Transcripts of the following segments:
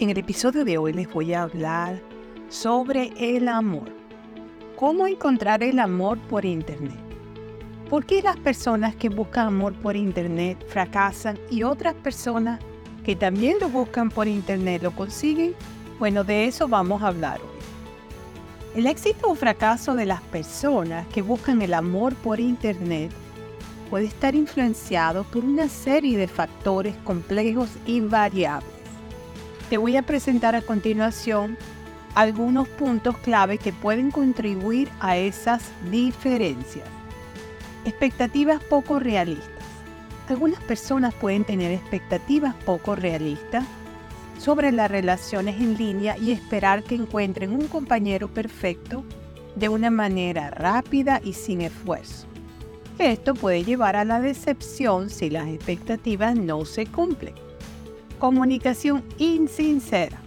En el episodio de hoy les voy a hablar sobre el amor. ¿Cómo encontrar el amor por Internet? ¿Por qué las personas que buscan amor por Internet fracasan y otras personas que también lo buscan por Internet lo consiguen? Bueno, de eso vamos a hablar hoy. El éxito o fracaso de las personas que buscan el amor por Internet puede estar influenciado por una serie de factores complejos y variables te voy a presentar a continuación algunos puntos clave que pueden contribuir a esas diferencias. Expectativas poco realistas. Algunas personas pueden tener expectativas poco realistas sobre las relaciones en línea y esperar que encuentren un compañero perfecto de una manera rápida y sin esfuerzo. Esto puede llevar a la decepción si las expectativas no se cumplen. Comunicación insincera.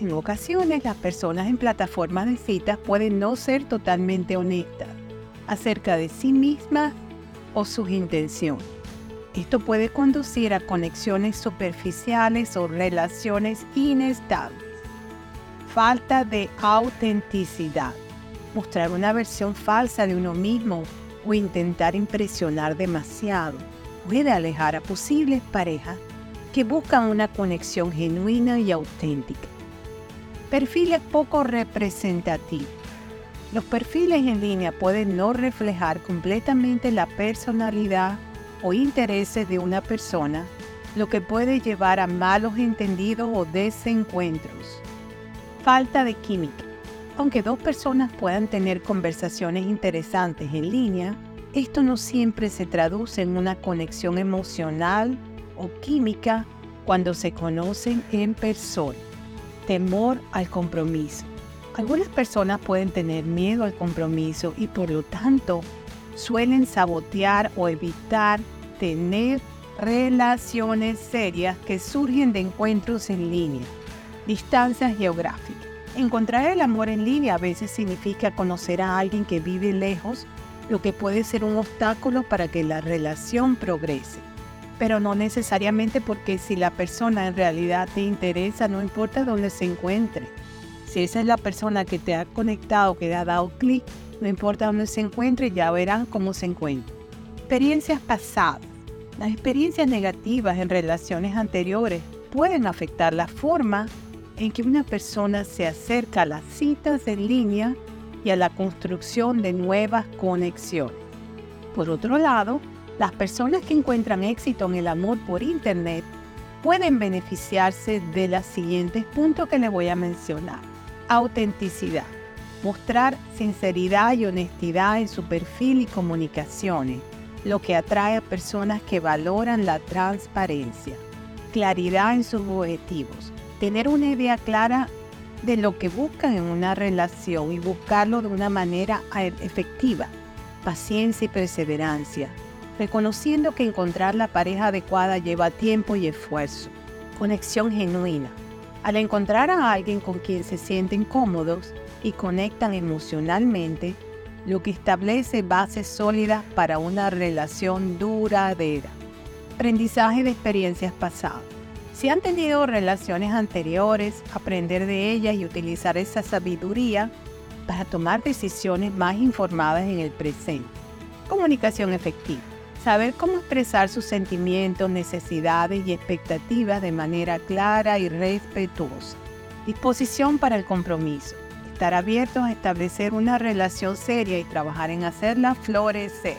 En ocasiones las personas en plataformas de citas pueden no ser totalmente honestas acerca de sí mismas o sus intenciones. Esto puede conducir a conexiones superficiales o relaciones inestables. Falta de autenticidad. Mostrar una versión falsa de uno mismo o intentar impresionar demasiado puede alejar a posibles parejas que buscan una conexión genuina y auténtica. Perfiles poco representativos. Los perfiles en línea pueden no reflejar completamente la personalidad o intereses de una persona, lo que puede llevar a malos entendidos o desencuentros. Falta de química. Aunque dos personas puedan tener conversaciones interesantes en línea, esto no siempre se traduce en una conexión emocional o química cuando se conocen en persona. Temor al compromiso. Algunas personas pueden tener miedo al compromiso y por lo tanto suelen sabotear o evitar tener relaciones serias que surgen de encuentros en línea. Distancias geográficas. Encontrar el amor en línea a veces significa conocer a alguien que vive lejos, lo que puede ser un obstáculo para que la relación progrese pero no necesariamente porque si la persona en realidad te interesa, no importa dónde se encuentre. Si esa es la persona que te ha conectado, que te ha dado clic, no importa dónde se encuentre, ya verán cómo se encuentra. Experiencias pasadas. Las experiencias negativas en relaciones anteriores pueden afectar la forma en que una persona se acerca a las citas en línea y a la construcción de nuevas conexiones. Por otro lado, las personas que encuentran éxito en el amor por Internet pueden beneficiarse de los siguientes puntos que les voy a mencionar. Autenticidad. Mostrar sinceridad y honestidad en su perfil y comunicaciones, lo que atrae a personas que valoran la transparencia. Claridad en sus objetivos. Tener una idea clara de lo que buscan en una relación y buscarlo de una manera efectiva. Paciencia y perseverancia reconociendo que encontrar la pareja adecuada lleva tiempo y esfuerzo. Conexión genuina. Al encontrar a alguien con quien se sienten cómodos y conectan emocionalmente, lo que establece bases sólidas para una relación duradera. Aprendizaje de experiencias pasadas. Si han tenido relaciones anteriores, aprender de ellas y utilizar esa sabiduría para tomar decisiones más informadas en el presente. Comunicación efectiva saber cómo expresar sus sentimientos, necesidades y expectativas de manera clara y respetuosa. Disposición para el compromiso. Estar abiertos a establecer una relación seria y trabajar en hacerla florecer.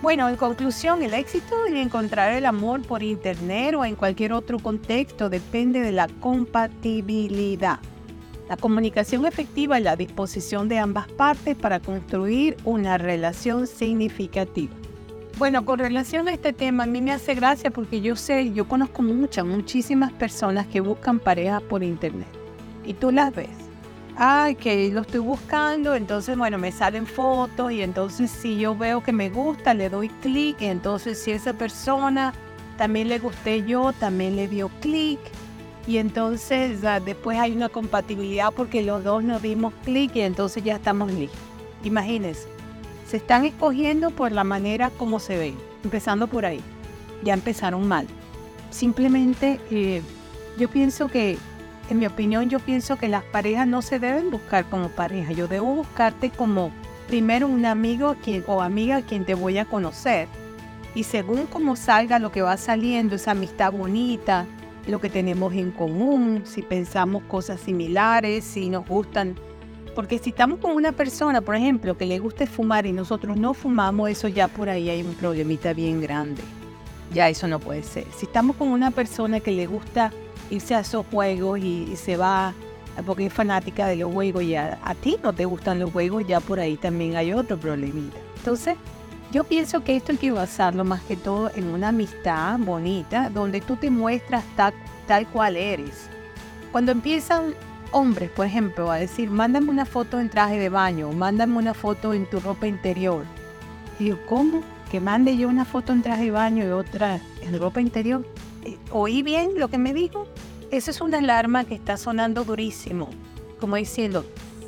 Bueno, en conclusión, el éxito en encontrar el amor por internet o en cualquier otro contexto depende de la compatibilidad, la comunicación efectiva y la disposición de ambas partes para construir una relación significativa. Bueno, con relación a este tema, a mí me hace gracia porque yo sé, yo conozco muchas, muchísimas personas que buscan parejas por internet. Y tú las ves. Ay, que lo estoy buscando, entonces, bueno, me salen fotos y entonces si yo veo que me gusta, le doy clic y entonces si esa persona también le gusté yo, también le dio clic. Y entonces después hay una compatibilidad porque los dos nos dimos clic y entonces ya estamos listos. Imagínense se están escogiendo por la manera como se ven, empezando por ahí. Ya empezaron mal. Simplemente eh, yo pienso que en mi opinión, yo pienso que las parejas no se deben buscar como pareja. Yo debo buscarte como primero un amigo o amiga quien te voy a conocer. Y según cómo salga lo que va saliendo, esa amistad bonita, lo que tenemos en común, si pensamos cosas similares, si nos gustan. Porque si estamos con una persona, por ejemplo, que le guste fumar y nosotros no fumamos, eso ya por ahí hay un problemita bien grande. Ya eso no puede ser. Si estamos con una persona que le gusta irse a esos juegos y, se va porque es fanática de los juegos y a, a, ti no te gustan los juegos, ya por ahí también hay otro problemita. Entonces, yo pienso que esto hay que basarlo más que todo en una amistad bonita, donde tú te muestras tal, tal cual eres. Cuando empiezan hombres, por ejemplo, a decir, mándame una foto en traje de baño, mándame una foto en tu ropa interior. Y yo, ¿cómo? Que mande yo una foto en traje de baño y otra en ropa interior. ¿Oí bien lo que me dijo? Eso es una alarma que está sonando durísimo, como diciendo,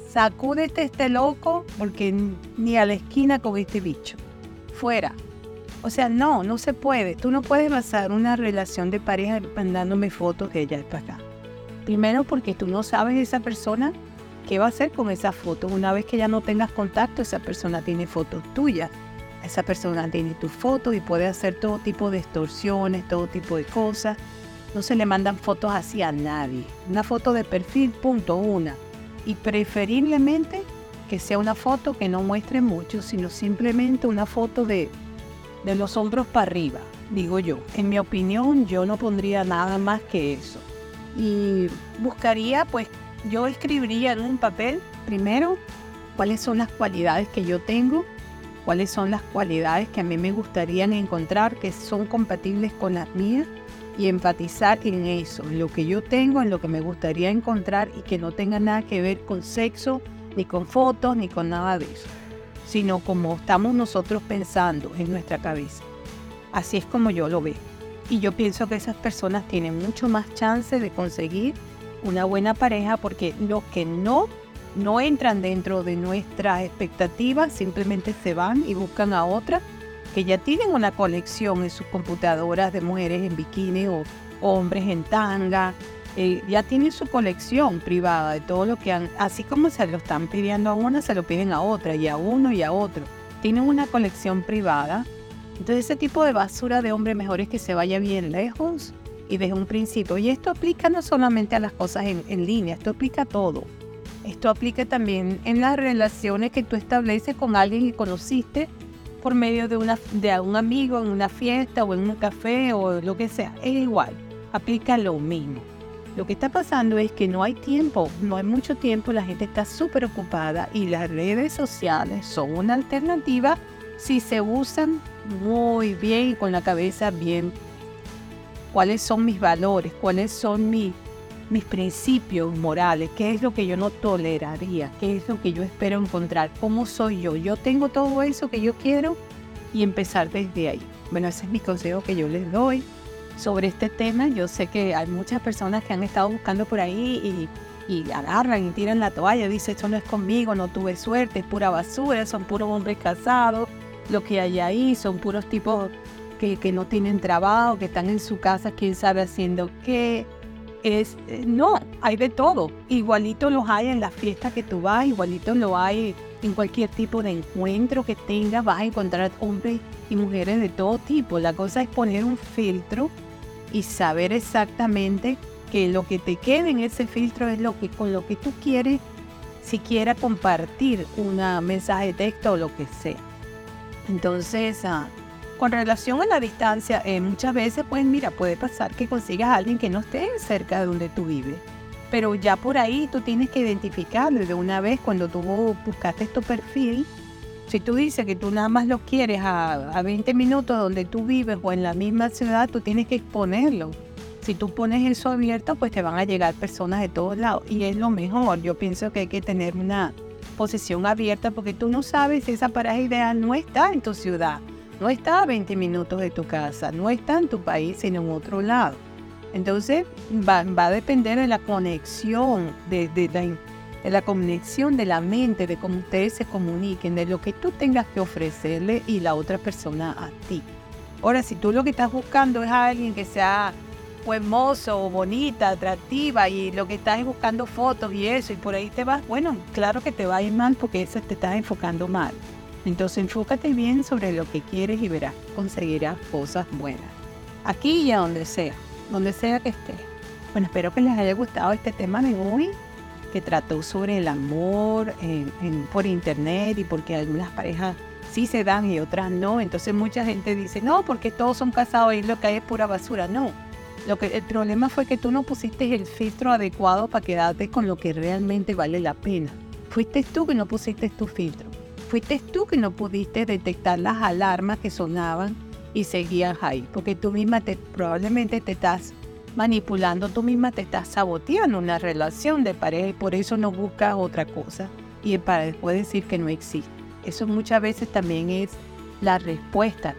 sacúdete este loco porque ni a la esquina con este bicho fuera. O sea, no, no se puede. Tú no puedes basar una relación de pareja mandándome fotos de ella para acá. Primero porque tú no sabes esa persona qué va a hacer con esa foto. Una vez que ya no tengas contacto, esa persona tiene fotos tuyas. Esa persona tiene tus fotos y puede hacer todo tipo de extorsiones, todo tipo de cosas. No se le mandan fotos así a nadie. Una foto de perfil, punto, una. Y preferiblemente que sea una foto que no muestre mucho, sino simplemente una foto de, de los hombros para arriba, digo yo. En mi opinión, yo no pondría nada más que eso. Y buscaría, pues, yo escribiría en un papel, primero, cuáles son las cualidades que yo tengo, cuáles son las cualidades que a mí me gustaría encontrar que son compatibles con las mías y empatizar en eso, en lo que yo tengo, en lo que me gustaría encontrar y que no tenga nada que ver con sexo, ni con fotos, ni con nada de eso, sino como estamos nosotros pensando en nuestra cabeza. Así es como yo lo veo. Y yo pienso que esas personas tienen mucho más chance de conseguir una buena pareja porque los que no no entran dentro de nuestras expectativas, simplemente se van y buscan a otra que ya tienen una colección en sus computadoras de mujeres en bikini o hombres en tanga eh, ya tienen su colección privada de todo lo que han, así como se lo están pidiendo a una, se lo piden a otra y a uno y a otro. Tienen una colección privada. Entonces ese tipo de basura de hombre mejor es que se vaya bien lejos y desde un principio. Y esto aplica no solamente a las cosas en, línea, esto aplica a todo. Esto aplica también en las relaciones que tú estableces con alguien que conociste por medio de, de un amigo en una fiesta o en un café o lo que sea. Es igual, aplica lo mismo. Lo que está pasando es que no hay tiempo, no hay mucho tiempo, la gente está súper ocupada y las redes sociales son una alternativa si se usan muy bien y con la cabeza bien. ¿Cuáles son mis valores? ¿Cuáles son mis, mis principios morales? ¿Qué es lo que yo no toleraría? ¿Qué es lo que yo espero encontrar? ¿Cómo soy yo? Yo tengo todo eso que yo quiero y empezar desde ahí. Bueno, ese es mi consejo que yo les doy sobre este tema. Yo sé que hay muchas personas que han estado buscando por ahí y, y agarran y tiran la toalla. Dice, esto no es conmigo, no tuve suerte, es pura basura, son puros hombres casados. Lo que hay ahí son puros tipos que, no tienen trabajo, que están en su casa, quién sabe haciendo qué. Es, eh, no, hay de todo. Igualito los hay en las fiestas que tú vas, igualito lo hay en cualquier tipo de encuentro que tengas, vas a encontrar hombres y mujeres de todo tipo. La cosa es poner un filtro y saber exactamente que lo que te quede en ese filtro es lo que con lo que tú quieres siquiera compartir un mensaje de texto o lo que sea. Entonces, ah, con relación a la distancia, eh, muchas veces, pues mira, puede pasar que consigas a alguien que no esté cerca de donde tú vives. Pero ya por ahí tú tienes que identificarlo de una vez cuando tú buscaste tu perfil si tú dices que tú nada más lo quieres a, 20 minutos donde tú vives o en la misma ciudad, tú tienes que exponerlo. Si tú pones eso abierto, pues te van a llegar personas de todos lados. Y es lo mejor. Yo pienso que hay que tener una posición abierta porque tú no sabes si esa pareja ideal no está en tu ciudad, no está a 20 minutos de tu casa, no está en tu país, sino en otro lado. Entonces va, a depender de la conexión, de, de la conexión de la mente, de cómo ustedes se comuniquen, de lo que tú tengas que ofrecerle y la otra persona a ti. Ahora, si tú lo que estás buscando es a alguien que sea o hermoso o bonita, atractiva y lo que estás es buscando fotos y eso y por ahí te vas, bueno, claro que te va a ir mal porque eso te estás enfocando mal. Entonces enfócate bien sobre lo que quieres y verás, conseguirás cosas buenas. Aquí y a donde sea, donde sea que estés. Bueno, espero que les haya gustado este tema de hoy, que trató sobre el amor por internet y porque algunas parejas sí se dan y otras no. Entonces mucha gente dice, no, porque todos son casados y lo que hay es pura basura. No, lo que, el problema fue que tú no pusiste el filtro adecuado para quedarte con lo que realmente vale la pena. Fuiste tú que no pusiste tu filtro. Fuiste tú que no pudiste detectar las alarmas que sonaban y seguías ahí. Porque tú misma te, probablemente te estás manipulando, tú misma te estás saboteando una relación de pareja y por eso no buscas otra cosa. Y para después decir que no existe. Eso muchas veces también es la respuesta.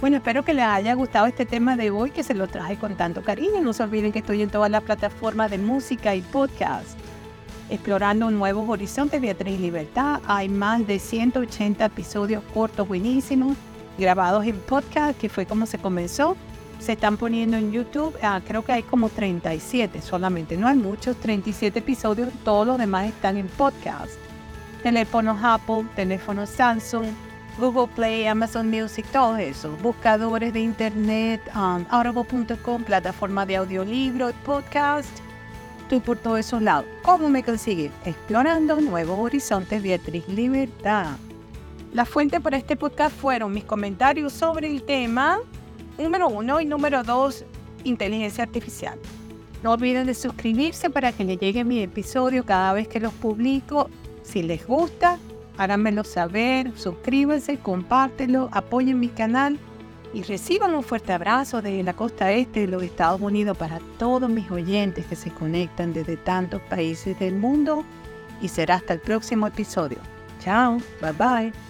Bueno, espero que les haya gustado este tema de hoy, que se lo traje con tanto cariño. No se olviden que estoy en todas las plataformas de música y podcast. Explorando nuevos horizontes, Beatriz Libertad. Hay más de 180 episodios cortos buenísimos, grabados en podcast, que fue como se comenzó. Se están poniendo en YouTube, ah, creo que hay como 37 solamente, no hay muchos, 37 episodios, todos los demás están en podcast teléfonos Apple, teléfonos Samsung, Google Play, Amazon Music, todo eso. Buscadores de internet, um, audible.com, plataforma de audiolibro, podcast. Estoy por todos esos lados. ¿Cómo me consigue? Explorando nuevos horizontes, Beatriz Libertad. La fuente para este podcast fueron mis comentarios sobre el tema número uno y número dos, inteligencia artificial. No olviden de suscribirse para que le llegue mi episodio cada vez que los publico si les gusta, háganmelo saber, suscríbanse, compártelo, apoyen mi canal y reciban un fuerte abrazo desde la costa este de los Estados Unidos para todos mis oyentes que se conectan desde tantos países del mundo y será hasta el próximo episodio. Chao, bye bye.